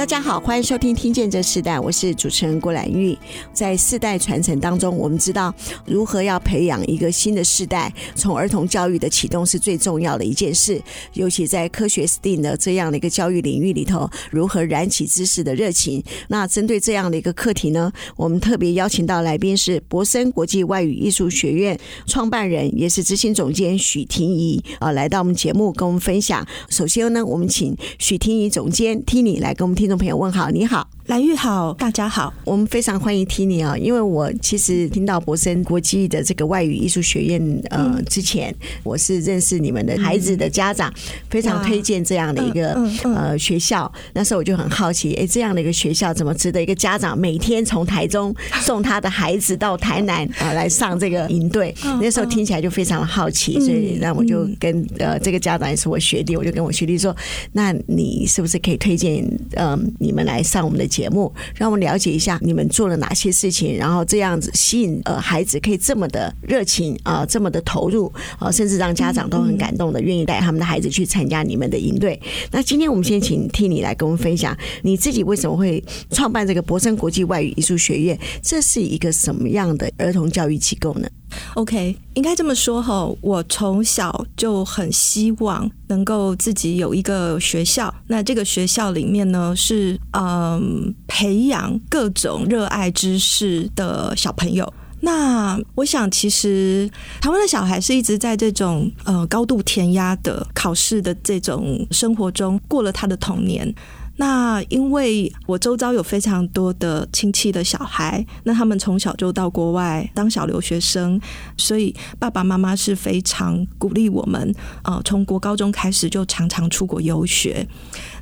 大家好，欢迎收听《听见这世代》，我是主持人郭兰玉。在世代传承当中，我们知道如何要培养一个新的世代，从儿童教育的启动是最重要的一件事。尤其在科学 STEAM 的这样的一个教育领域里头，如何燃起知识的热情？那针对这样的一个课题呢，我们特别邀请到来宾是博森国际外语艺术学院创办人，也是执行总监许婷宜啊，来到我们节目跟我们分享。首先呢，我们请许婷宜总监 Tini 来跟我们听众朋友问好，你好，兰玉好，大家好，我们非常欢迎 Tini 啊，因为我其实听到博森国际的这个外语艺术学院呃、嗯、之前，我是认识你们的孩子的家长，嗯、非常推荐这样的一个、呃学校。那时候我就很好奇，哎，这样的一个学校怎么值得一个家长每天从台中送他的孩子到台南啊、呃、来上这个营队？那时候听起来就非常的好奇，所以那我就跟呃这个家长也是我学弟，我就跟我学弟说，那你是不是可以推荐嗯？呃你们来上我们的节目，让我们了解一下你们做了哪些事情，然后这样子吸引呃孩子可以这么的热情啊、呃，这么的投入啊、呃，甚至让家长都很感动的愿意带他们的孩子去参加你们的营队。那今天我们先请 Tini 来跟我们分享你自己为什么会创办这个博森国际外语艺术学院，这是一个什么样的儿童教育机构呢？OK，应该这么说哈，我从小就很希望能够自己有一个学校。那这个学校里面呢，是嗯培养各种热爱知识的小朋友。那我想，其实台湾的小孩是一直在这种呃高度填鸭的考试的这种生活中过了他的童年。那因为我周遭有非常多的亲戚的小孩，那他们从小就到国外当小留学生，所以爸爸妈妈是非常鼓励我们，呃，从国高中开始就常常出国游学。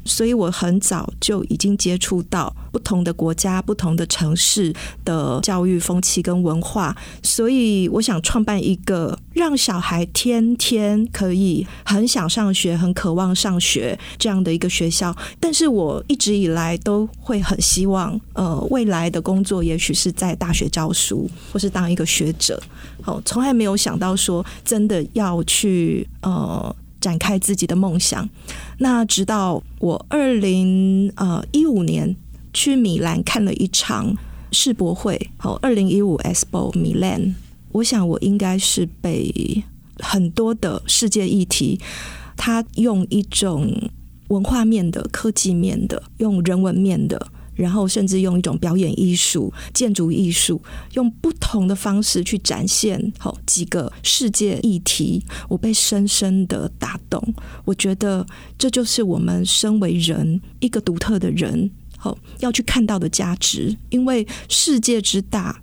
所以我很早就已经接触到不同的国家、不同的城市的教育风气跟文化，所以我想创办一个让小孩天天可以很想上学、很渴望上学这样的一个学校。但是我一直以来都会很希望，呃，未来的工作也许是在大学教书，或是当一个学者。好，从来没有想到说真的要去呃。展开自己的梦想。那直到我二零呃一五年去米兰看了一场世博会，好，二零一五 Expo Milan，我想我应该是被很多的世界议题，他用一种文化面的、科技面的、用人文面的。然后甚至用一种表演艺术、建筑艺术，用不同的方式去展现好几个世界议题，我被深深的打动。我觉得这就是我们身为人一个独特的人，好要去看到的价值。因为世界之大，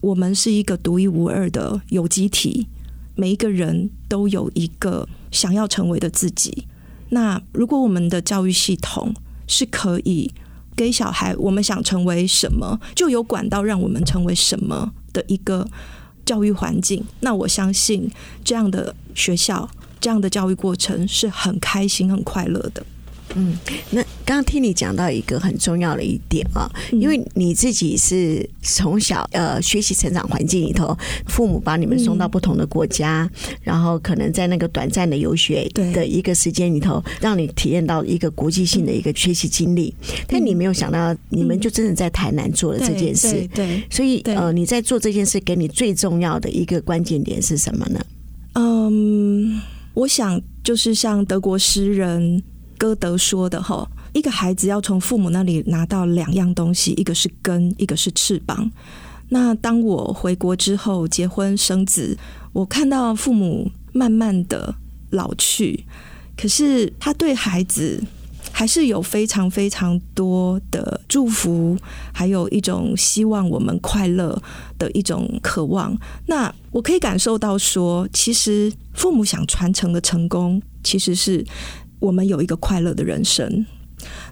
我们是一个独一无二的有机体，每一个人都有一个想要成为的自己。那如果我们的教育系统是可以。给小孩，我们想成为什么，就有管道让我们成为什么的一个教育环境。那我相信这样的学校，这样的教育过程是很开心、很快乐的。嗯，那刚刚听你讲到一个很重要的一点啊，因为你自己是从小呃学习成长环境里头，父母把你们送到不同的国家，然后可能在那个短暂的游学的一个时间里头，让你体验到一个国际性的一个学习经历。但你没有想到，你们就真的在台南做了这件事。对，所以呃，你在做这件事，给你最重要的一个关键点是什么呢？嗯，我想就是像德国诗人。歌德说的哈，一个孩子要从父母那里拿到两样东西，一个是根，一个是翅膀。那当我回国之后，结婚生子，我看到父母慢慢的老去，可是他对孩子还是有非常非常多的祝福，还有一种希望我们快乐的一种渴望。那我可以感受到说，其实父母想传承的成功，其实是我们有一个快乐的人生。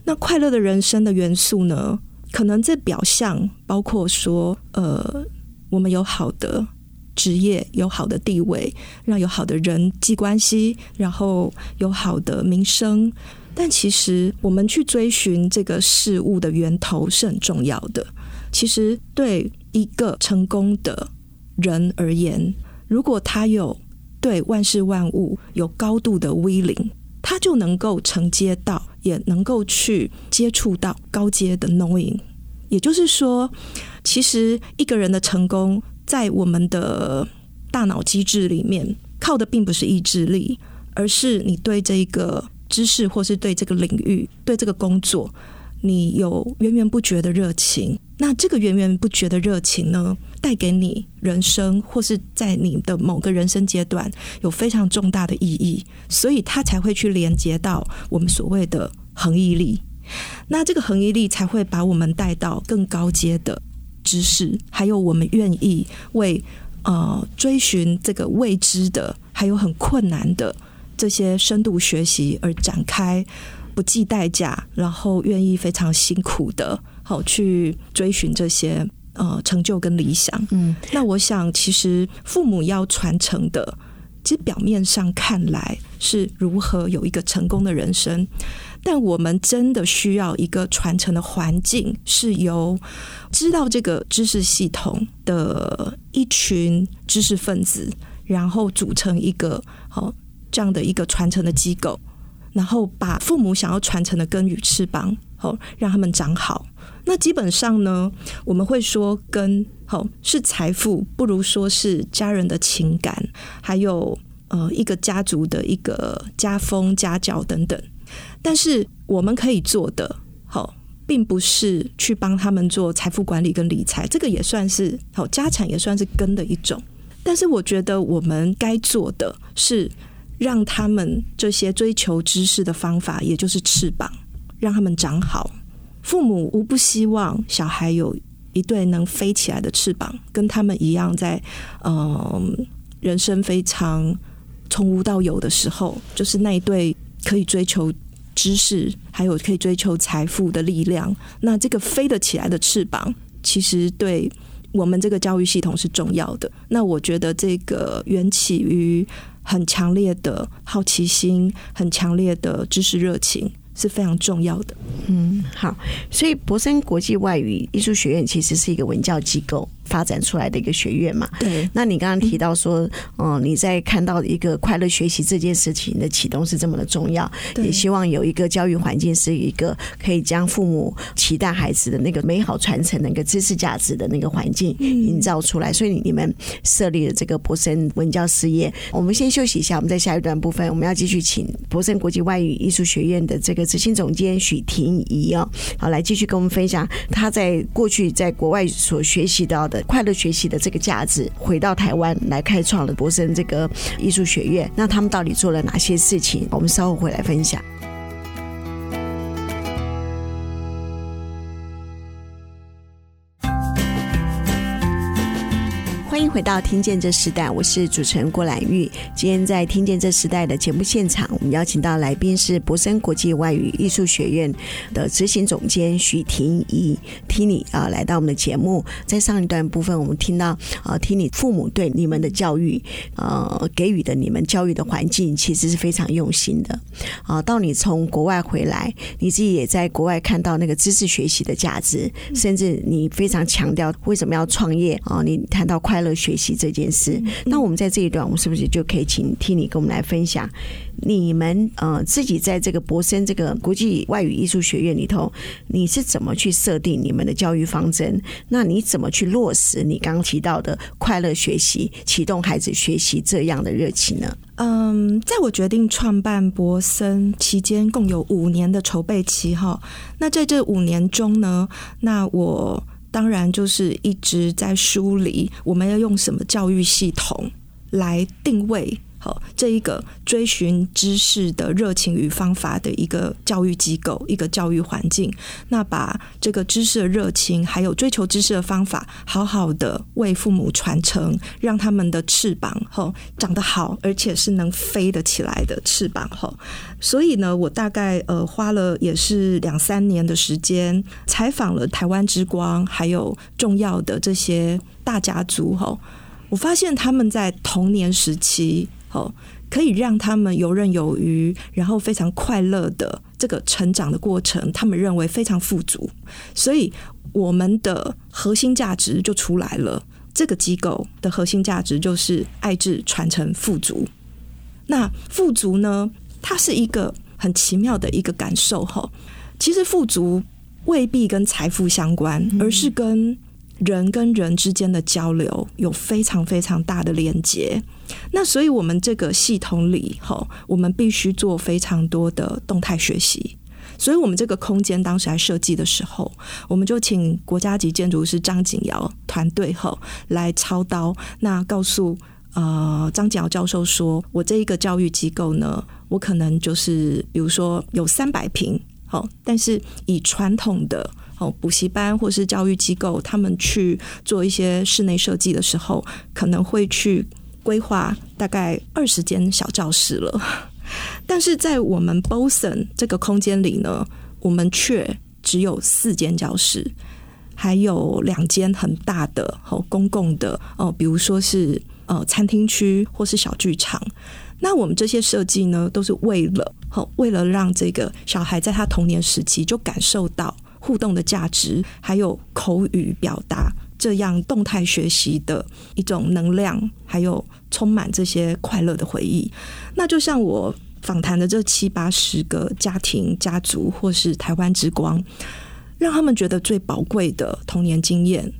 那快乐的人生的元素呢，可能这表象包括说，呃，我们有好的职业，有好的地位，让有好的人际关系，然后有好的名声。但其实，我们去追寻这个事物的源头是很重要的。其实，对一个成功的人而言，如果他有对万事万物有高度的威灵他就能够承接到，也能够去接触到高阶的 knowing。也就是说，其实一个人的成功，在我们的大脑机制里面，靠的并不是意志力，而是你对这个。知识，或是对这个领域、对这个工作，你有源源不绝的热情。那这个源源不绝的热情呢，带给你人生，或是在你的某个人生阶段有非常重大的意义，所以它才会去连接到我们所谓的恒毅力。那这个恒毅力才会把我们带到更高阶的知识，还有我们愿意为呃追寻这个未知的，还有很困难的。这些深度学习而展开，不计代价，然后愿意非常辛苦的，好去追寻这些呃成就跟理想。嗯，那我想，其实父母要传承的，其实表面上看来是如何有一个成功的人生，但我们真的需要一个传承的环境，是由知道这个知识系统的一群知识分子，然后组成一个好。这样的一个传承的机构，然后把父母想要传承的根与翅膀，好让他们长好。那基本上呢，我们会说根好是财富，不如说是家人的情感，还有呃一个家族的一个家风家教等等。但是我们可以做的，好，并不是去帮他们做财富管理跟理财，这个也算是好家产，也算是根的一种。但是我觉得我们该做的是。让他们这些追求知识的方法，也就是翅膀，让他们长好。父母无不希望小孩有一对能飞起来的翅膀，跟他们一样在，在呃人生非常从无到有的时候，就是那一对可以追求知识，还有可以追求财富的力量。那这个飞得起来的翅膀，其实对我们这个教育系统是重要的。那我觉得这个缘起于。很强烈的好奇心，很强烈的知识热情是非常重要的。嗯，好，所以博森国际外语艺术学院其实是一个文教机构。发展出来的一个学院嘛，对。那你刚刚提到说，嗯，你在看到一个快乐学习这件事情的启动是这么的重要，也希望有一个教育环境是一个可以将父母期待孩子的那个美好传承的一个知识价值的那个环境营造出来。所以你们设立了这个博森文教事业。我们先休息一下，我们在下一段部分我们要继续请博森国际外语艺术学院的这个执行总监许婷宜哦，好，来继续跟我们分享他在过去在国外所学习到的。快乐学习的这个价值，回到台湾来开创了博森这个艺术学院。那他们到底做了哪些事情？我们稍后回来分享。回到听见这时代，我是主持人郭兰玉。今天在听见这时代的节目现场，我们邀请到来宾是博生国际外语艺术学院的执行总监徐婷怡 Tini 啊，来到我们的节目。在上一段部分，我们听到啊，Tini 父母对你们的教育，呃，给予的你们教育的环境，其实是非常用心的啊。到你从国外回来，你自己也在国外看到那个知识学习的价值，甚至你非常强调为什么要创业啊？你谈到快乐学习这件事，那我们在这一段，我们是不是就可以请 Tini 跟我们来分享，你们呃自己在这个博森这个国际外语艺术学院里头，你是怎么去设定你们的教育方针？那你怎么去落实你刚刚提到的快乐学习，启动孩子学习这样的热情呢？嗯，在我决定创办博森期间，共有五年的筹备期哈。那在这五年中呢，那我。当然，就是一直在梳理我们要用什么教育系统来定位这一个追寻知识的热情与方法的一个教育机构，一个教育环境。那把这个知识的热情，还有追求知识的方法，好好的为父母传承，让他们的翅膀吼长得好，而且是能飞得起来的翅膀吼。所以呢，我大概呃花了也是两三年的时间，采访了台湾之光，还有重要的这些大家族吼。我发现他们在童年时期，哦，可以让他们游刃有余，然后非常快乐的这个成长的过程，他们认为非常富足，所以我们的核心价值就出来了。这个机构的核心价值就是爱智传承富足。那富足呢，它是一个很奇妙的一个感受，哈。其实富足未必跟财富相关，而是跟人跟人之间的交流有非常非常大的连接，那所以我们这个系统里，哈，我们必须做非常多的动态学习。所以我们这个空间当时来设计的时候，我们就请国家级建筑师张景尧团队哈来操刀，那告诉呃张景尧教授说，我这一个教育机构呢，我可能就是比如说有三百平，好，但是以传统的。哦，补习班或是教育机构，他们去做一些室内设计的时候，可能会去规划大概二十间小教室了。但是在我们 Boson 这个空间里呢，我们却只有四间教室，还有两间很大的哦公共的哦，比如说是呃餐厅区或是小剧场。那我们这些设计呢，都是为了哦，为了让这个小孩在他童年时期就感受到。互动的价值，还有口语表达这样动态学习的一种能量，还有充满这些快乐的回忆。那就像我访谈的这七八十个家庭、家族，或是台湾之光，让他们觉得最宝贵的童年经验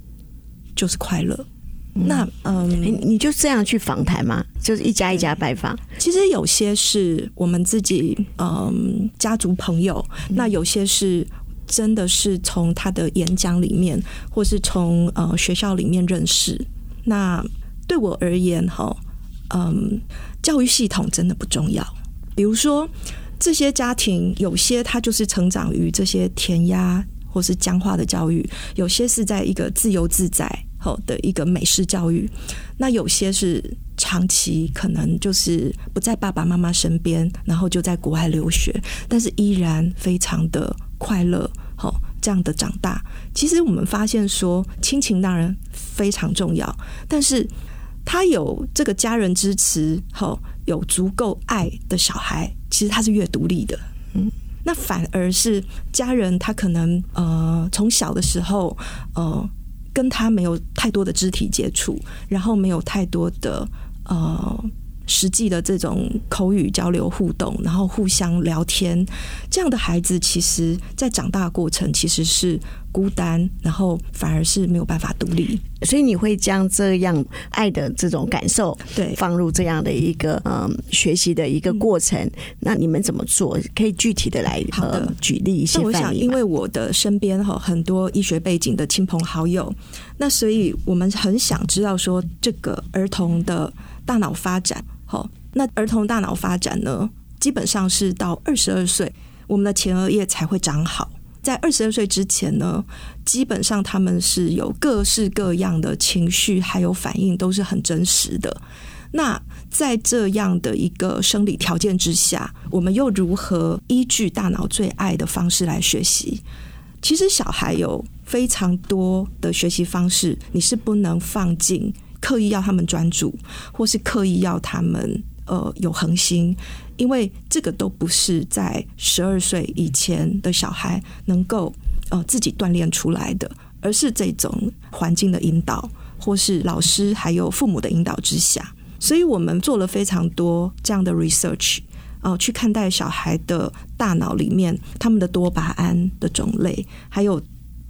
就是快乐。嗯、那嗯，你就这样去访谈吗？就是一家一家拜访？其实有些是我们自己嗯家族朋友，那有些是。真的是从他的演讲里面，或是从呃学校里面认识。那对我而言，哈，嗯，教育系统真的不重要。比如说，这些家庭有些他就是成长于这些填鸭或是僵化的教育，有些是在一个自由自在好的一个美式教育，那有些是长期可能就是不在爸爸妈妈身边，然后就在国外留学，但是依然非常的。快乐，好，这样的长大，其实我们发现说，亲情当然非常重要，但是他有这个家人支持，好，有足够爱的小孩，其实他是越独立的，嗯，那反而是家人他可能呃从小的时候呃跟他没有太多的肢体接触，然后没有太多的呃。实际的这种口语交流互动，然后互相聊天，这样的孩子，其实在长大过程其实是孤单，然后反而是没有办法独立。所以你会将这样爱的这种感受，对，放入这样的一个嗯学习的一个过程。嗯、那你们怎么做？可以具体的来好的举例一些。我想，因为我的身边哈很多医学背景的亲朋好友，那所以我们很想知道说这个儿童的大脑发展。好，那儿童大脑发展呢，基本上是到二十二岁，我们的前额叶才会长好。在二十二岁之前呢，基本上他们是有各式各样的情绪，还有反应都是很真实的。那在这样的一个生理条件之下，我们又如何依据大脑最爱的方式来学习？其实小孩有非常多的学习方式，你是不能放进。刻意要他们专注，或是刻意要他们呃有恒心，因为这个都不是在十二岁以前的小孩能够呃自己锻炼出来的，而是这种环境的引导，或是老师还有父母的引导之下。所以我们做了非常多这样的 research，呃，去看待小孩的大脑里面他们的多巴胺的种类，还有。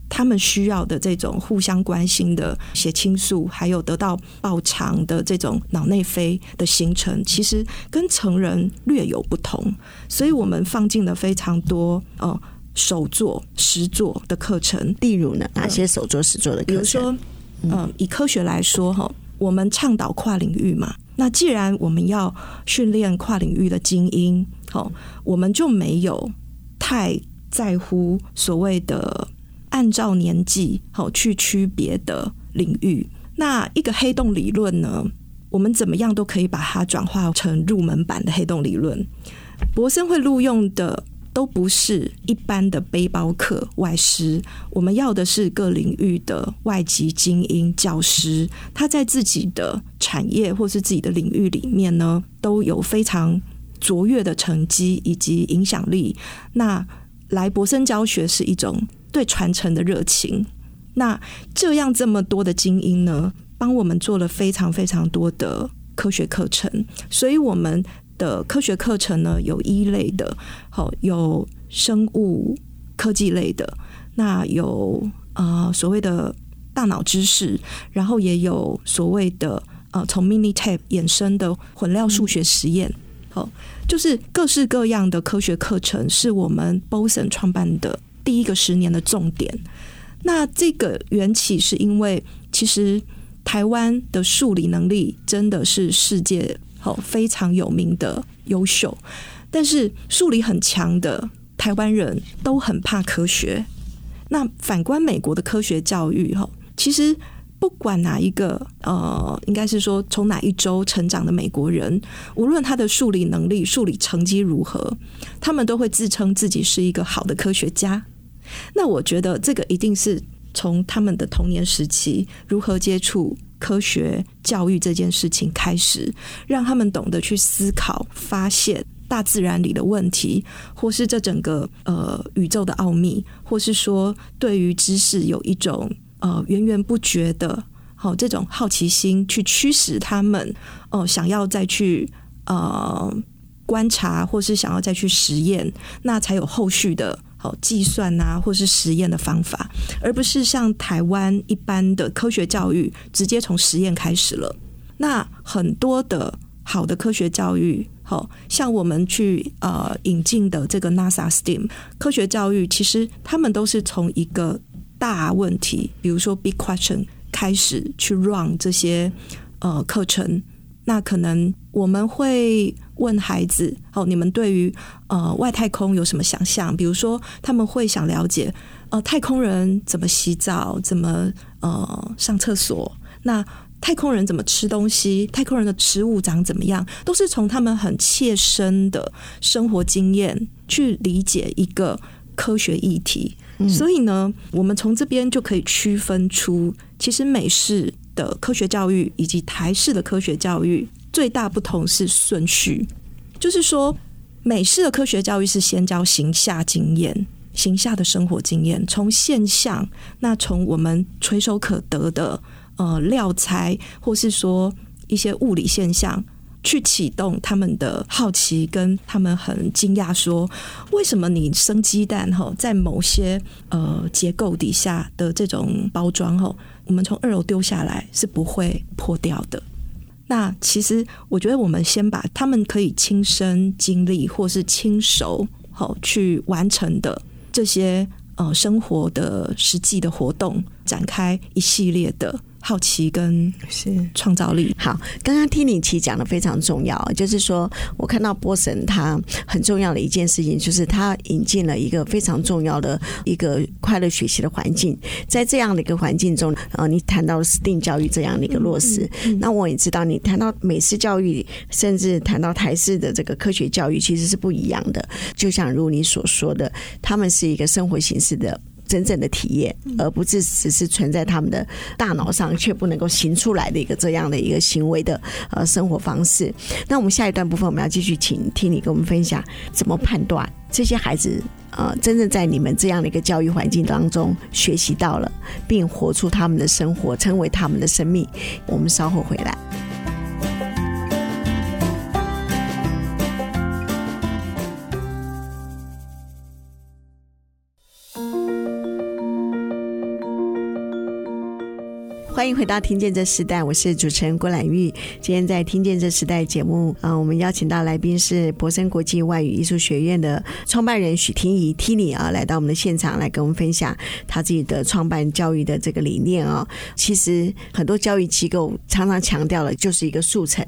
他们需要的这种互相关心的血清素，还有得到报偿的这种脑内啡的形成，其实跟成人略有不同。所以我们放进了非常多哦手作、实作的课程。例如呢，哪些手作、实作的？比如说，嗯，以科学来说哈，我们倡导跨领域嘛。那既然我们要训练跨领域的精英，好，我们就没有太在乎所谓的按照年纪好去区别的领域。那一个黑洞理论呢，我们怎么样都可以把它转化成入门版的黑洞理论。博森会录用的都不是一般的背包客外师，我们要的是各领域的外籍精英教师，他在自己的产业或是自己的领域里面呢，都有非常卓越的成绩以及影响力。那来博森教学是一种对传承的热情。那这样这么多的精英呢，帮我们做了非常非常多的科学课程，所以我们的科学课程呢，有一类的，好，有生物科技类的，那有啊、所谓的大脑知识，然后也有所谓的呃从 Minitab 衍生的混料数学实验，好，就是各式各样的科学课程，是我们 Boson 创办的第一个十年的重点。那这个缘起是因为，其实台湾的数理能力真的是世界好非常有名的优秀，但是数理很强的台湾人都很怕科学。那反观美国的科学教育，哈，其实不管哪一个呃，应该是说从哪一周成长的美国人，无论他的数理能力、数理成绩如何，他们都会自称自己是一个好的科学家。那我觉得这个一定是从他们的童年时期如何接触科学教育这件事情开始，让他们懂得去思考、发现大自然里的问题，或是这整个呃宇宙的奥秘，或是说对于知识有一种呃源源不绝的好、这种好奇心，去驱使他们哦、呃、想要再去呃观察，或是想要再去实验，那才有后续的。好计算啊，或是实验的方法，而不是像台湾一般的科学教育，直接从实验开始了。那很多的好的科学教育，好像我们去呃引进的这个 NASA STEAM 科学教育，其实他们都是从一个大问题，比如说 Big Question 开始去 run 这些呃课程。那可能我们会问孩子：“哦，你们对于呃外太空有什么想象？比如说，他们会想了解呃太空人怎么洗澡，怎么呃上厕所？那太空人怎么吃东西？太空人的食物长怎么样？都是从他们很切身的生活经验去理解一个科学议题。嗯。所以呢，我们从这边就可以区分出，其实美式。”的科学教育以及台式的科学教育最大不同是顺序，就是说美式的科学教育是先教形下经验、形下的生活经验，从现象，那从我们垂手可得的呃料材，或是说一些物理现象，去启动他们的好奇，跟他们很惊讶说，为什么你生鸡蛋哈，在某些呃结构底下的这种包装哈。我们从二楼丢下来是不会破掉的。那其实我觉得，我们先把他们可以亲身经历或是亲手好去完成的这些呃生活的实际的活动，展开一系列的。好奇跟是创造力。好，刚刚听你其实讲的非常重要，就是说我看到波神他很重要的一件事情，就是他引进了一个非常重要的一个快乐学习的环境。在这样的一个环境中，呃，你谈到 STEAM 教育这样的一个落实，嗯嗯嗯、那我也知道你谈到美式教育，甚至谈到台式的这个科学教育，其实是不一样的。就像如你所说的，他们是一个生活形式的。真正的体验，而不是只是存在他们的大脑上，却不能够行出来的一个这样的一个行为的呃生活方式。那我们下一段部分，我们要继续请听你跟我们分享，怎么判断这些孩子呃真正在你们这样的一个教育环境当中学习到了，并活出他们的生活，成为他们的生命。我们稍后回来。欢迎回到《听见这时代》，我是主持人郭兰玉。今天在《听见这时代》节目，啊、我们邀请到来宾是博森国际外语艺术学院的创办人许婷宜 Tini 啊，来到我们的现场来跟我们分享他自己的创办教育的这个理念啊。其实很多教育机构常常强调的就是一个速成，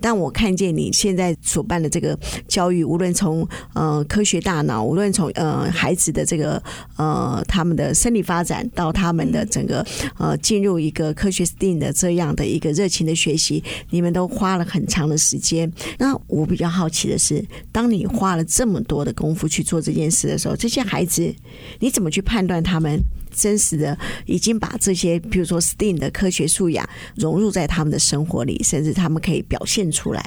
但我看见你现在所办的这个教育，无论从呃科学大脑，无论从呃孩子的这个呃他们的生理发展到他们的整个呃进入一个科学 STEAM 的这样的一个热情的学习，你们都花了很长的时间。那我比较好奇的是，当你花了这么多的功夫去做这件事的时候，这些孩子你怎么去判断他们真实的已经把这些，比如说 STEAM 的科学素养融入在他们的生活里，甚至他们可以表现出来？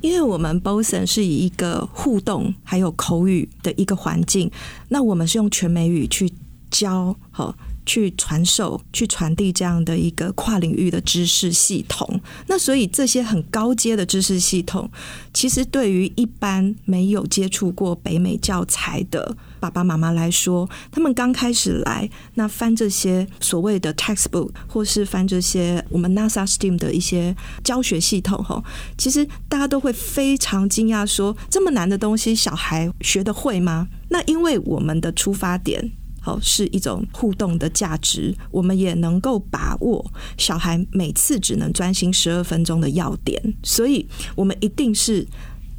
因为我们 BOSON 是以一个互动还有口语的一个环境，那我们是用全美语去教，好。去传授、去传递这样的一个跨领域的知识系统。那所以这些很高阶的知识系统，其实对于一般没有接触过北美教材的爸爸妈妈来说，他们刚开始来，那翻这些所谓的 textbook，或是翻这些我们 NASA STEAM 的一些教学系统，哈，其实大家都会非常惊讶，说这么难的东西，小孩学得会吗？那因为我们的出发点。哦，是一种互动的价值，我们也能够把握小孩每次只能专心十二分钟的要点，所以我们一定是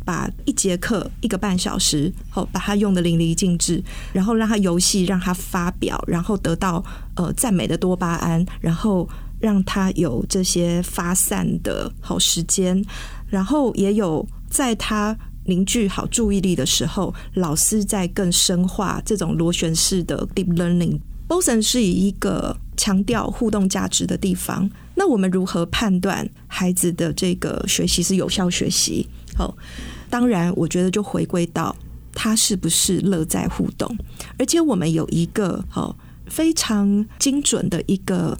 把一节课一个半小时，好把它用得淋漓尽致，然后让他游戏，让他发表，然后得到呃赞美的多巴胺，然后让他有这些发散的好时间，然后也有在他。凝聚好注意力的时候，老师在更深化这种螺旋式的 deep learning。BOSON 是以一个强调互动价值的地方。那我们如何判断孩子的这个学习是有效学习？好，当然，我觉得就回归到他是不是乐在互动。而且我们有一个好非常精准的一个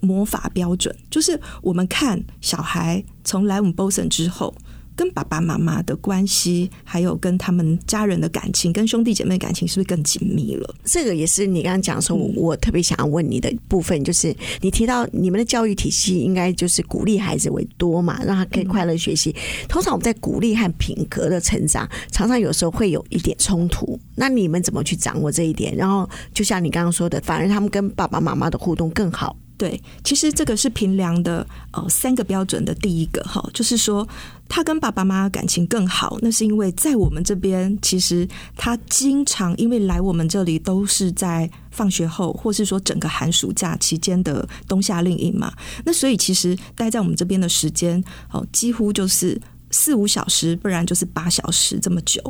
魔法标准，就是我们看小孩从来我们 BOSON 之后。跟爸爸妈妈的关系，还有跟他们家人的感情，跟兄弟姐妹的感情，是不是更紧密了？这个也是你刚刚讲说，我特别想要问你的部分，就是你提到你们的教育体系应该就是鼓励孩子为多嘛，让他可以快乐学习。通常我们在鼓励和品格的成长，常常有时候会有一点冲突。那你们怎么去掌握这一点？然后就像你刚刚说的，反而他们跟爸爸妈妈的互动更好。对，其实这个是评量的呃三个标准的第一个哈，就是说他跟爸爸妈妈感情更好，那是因为在我们这边，其实他经常因为来我们这里都是在放学后，或是说整个寒暑假期间的冬夏令营嘛，那所以其实待在我们这边的时间哦，几乎就是四五小时，不然就是八小时这么久，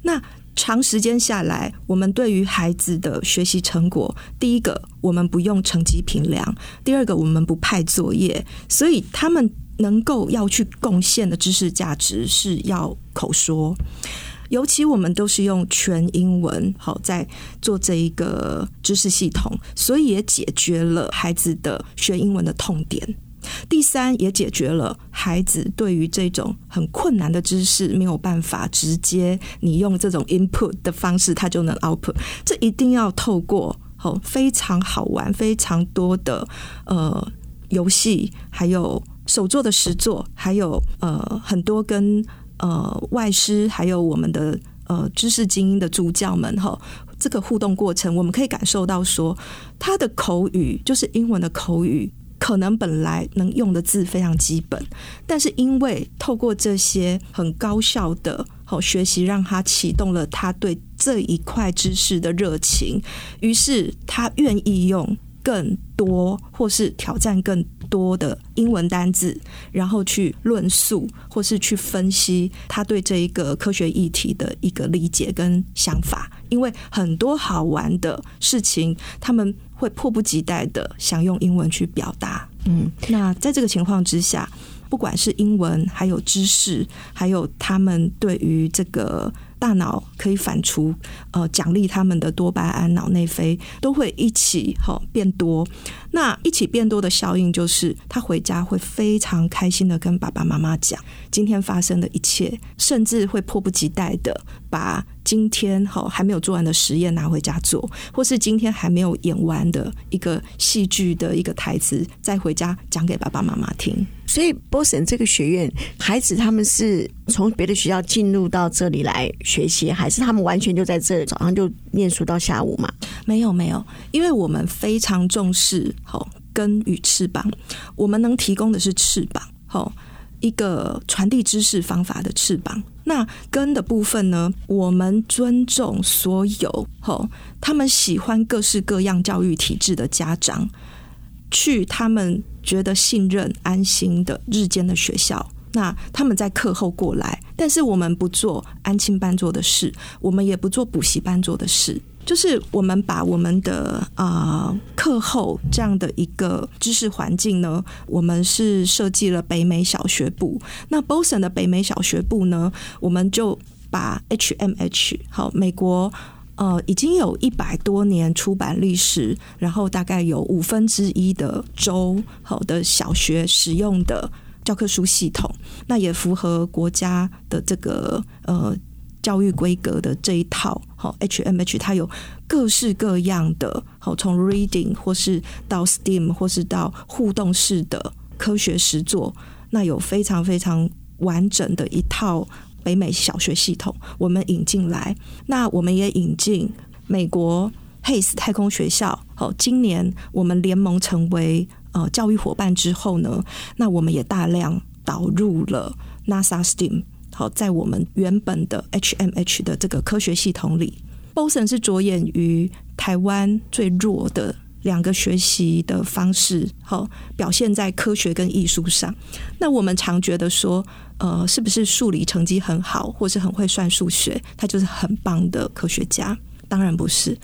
那。长时间下来，我们对于孩子的学习成果，第一个，我们不用成绩评量；第二个，我们不派作业，所以他们能够要去贡献的知识价值是要口说。尤其我们都是用全英文，好在做这一个知识系统，所以也解决了孩子的学英文的痛点。第三，也解决了孩子对于这种很困难的知识没有办法直接你用这种 input 的方式，他就能 output。这一定要透过哦非常好玩、非常多的呃游戏，还有手作的实作，还有呃很多跟呃外师，还有我们的呃知识精英的助教们哈，这个互动过程，我们可以感受到说，他的口语就是英文的口语。可能本来能用的字非常基本，但是因为透过这些很高效的好学习，让他启动了他对这一块知识的热情，于是他愿意用更多或是挑战更多的英文单字，然后去论述或是去分析他对这一个科学议题的一个理解跟想法。因为很多好玩的事情，他们。会迫不及待的想用英文去表达，嗯，那在这个情况之下，不管是英文，还有知识，还有他们对于这个大脑可以反刍，呃，奖励他们的多巴胺、脑内啡，都会一起好变多。那一起变多的效应就是，他回家会非常开心的跟爸爸妈妈讲今天发生的一切，甚至会迫不及待的把今天好还没有做完的实验拿回家做，或是今天还没有演完的一个戏剧的一个台词，再回家讲给爸爸妈妈听。所以，Boston 这个学院，孩子他们是从别的学校进入到这里来学习，还是他们完全就在这里早上就念书到下午嘛？没有，没有，因为我们非常重视好根与翅膀，我们能提供的是翅膀，好一个传递知识方法的翅膀。那根的部分呢，我们尊重所有好他们喜欢各式各样教育体制的家长。去他们觉得信任、安心的日间的学校，那他们在课后过来，但是我们不做安亲班做的事，我们也不做补习班做的事，就是我们把我们的啊课后这样的一个知识环境呢，我们是设计了北美小学部。那 Boston 的北美小学部呢，我们就把 HMH 好美国。呃，已经有一百多年出版历史，然后大概有五分之一的州好的小学使用的教科书系统，那也符合国家的这个呃教育规格的这一套好 HMH，它有各式各样的好从 reading 或是到 STEAM 或是到互动式的科学实作，那有非常非常完整的一套。北美小学系统，我们引进来，那我们也引进美国 Hays 太空学校。好，今年我们联盟成为呃教育伙伴之后呢，那我们也大量导入了 NASA STEAM。好，在我们原本的 HMH 的这个科学系统里，Boston 是着眼于台湾最弱的两个学习的方式，好表现在科学跟艺术上。那我们常觉得说。呃，是不是数理成绩很好，或是很会算数学，他就是很棒的科学家？当然不是。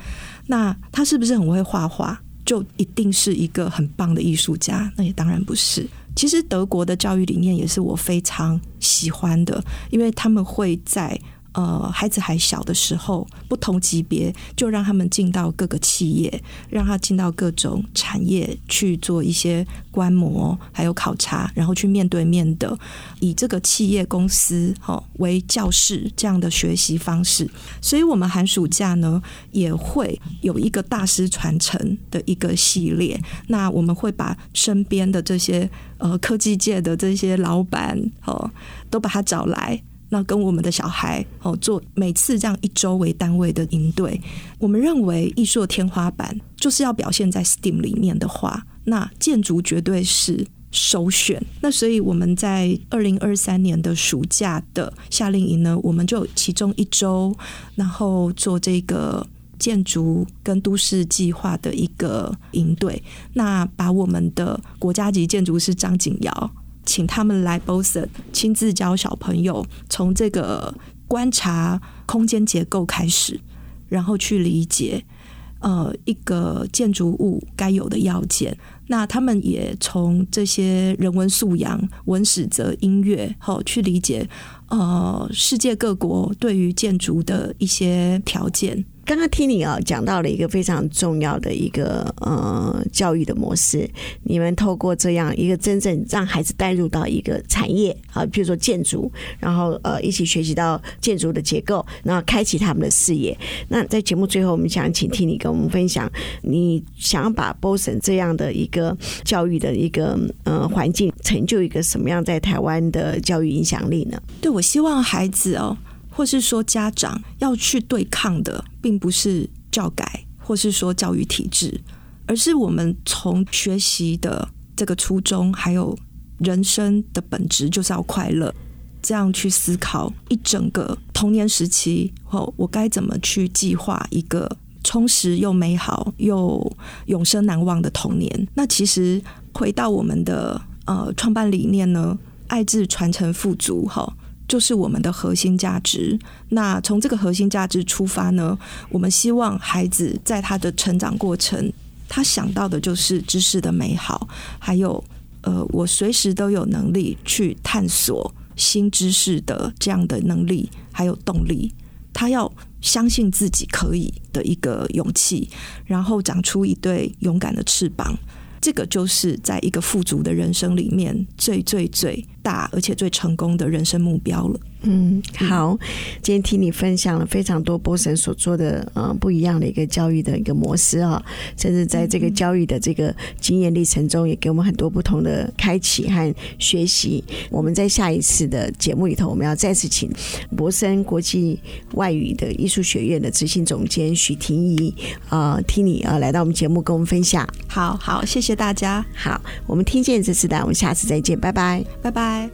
那他是不是很会画画，就一定是一个很棒的艺术家？那也当然不是。其实德国的教育理念也是我非常喜欢的，因为他们会在。呃，孩子还小的时候，不同级别就让他们进到各个企业，让他进到各种产业去做一些观摩，还有考察，然后去面对面的以这个企业公司哈为教室这样的学习方式。所以，我们寒暑假呢也会有一个大师传承的一个系列。那我们会把身边的这些呃科技界的这些老板哦，都把他找来。那跟我们的小孩哦做每次这样一周为单位的营队，我们认为艺术天花板就是要表现在 STEAM 里面的话，那建筑绝对是首选。那所以我们在二零二三年的暑假的夏令营呢，我们就其中一周，然后做这个建筑跟都市计划的一个营队，那把我们的国家级建筑师张景尧。请他们来 Boston 亲自教小朋友，从这个观察空间结构开始，然后去理解呃一个建筑物该有的要件。那他们也从这些人文素养、文史哲、音乐，好去理解呃世界各国对于建筑的一些条件。刚刚听你啊讲到了一个非常重要的一个呃教育的模式，你们透过这样一个真正让孩子带入到一个产业啊，比如说建筑，然后呃一起学习到建筑的结构，然后开启他们的视野。那在节目最后，我们想请听你跟我们分享，你想要把 Boson 这样的一个教育的一个呃环境，成就一个什么样在台湾的教育影响力呢？对，我希望孩子哦。或是说家长要去对抗的，并不是教改，或是说教育体制，而是我们从学习的这个初衷，还有人生的本质，就是要快乐。这样去思考一整个童年时期后，我该怎么去计划一个充实又美好又永生难忘的童年？那其实回到我们的呃创办理念呢，爱智传承富足哈。就是我们的核心价值。那从这个核心价值出发呢，我们希望孩子在他的成长过程，他想到的就是知识的美好，还有呃，我随时都有能力去探索新知识的这样的能力，还有动力。他要相信自己可以的一个勇气，然后长出一对勇敢的翅膀。这个就是在一个富足的人生里面最最最大而且最成功的人生目标了。嗯，好，今天听你分享了非常多波神所做的呃不一样的一个教育的一个模式啊，甚至在这个教育的这个经验历程中，也给我们很多不同的开启和学习。我们在下一次的节目里头，我们要再次请博森国际外语的艺术学院的执行总监许婷怡啊，听你啊来到我们节目跟我们分享。好好，谢谢大家。好，我们听见这次的，我们下次再见，拜拜拜，拜嗨。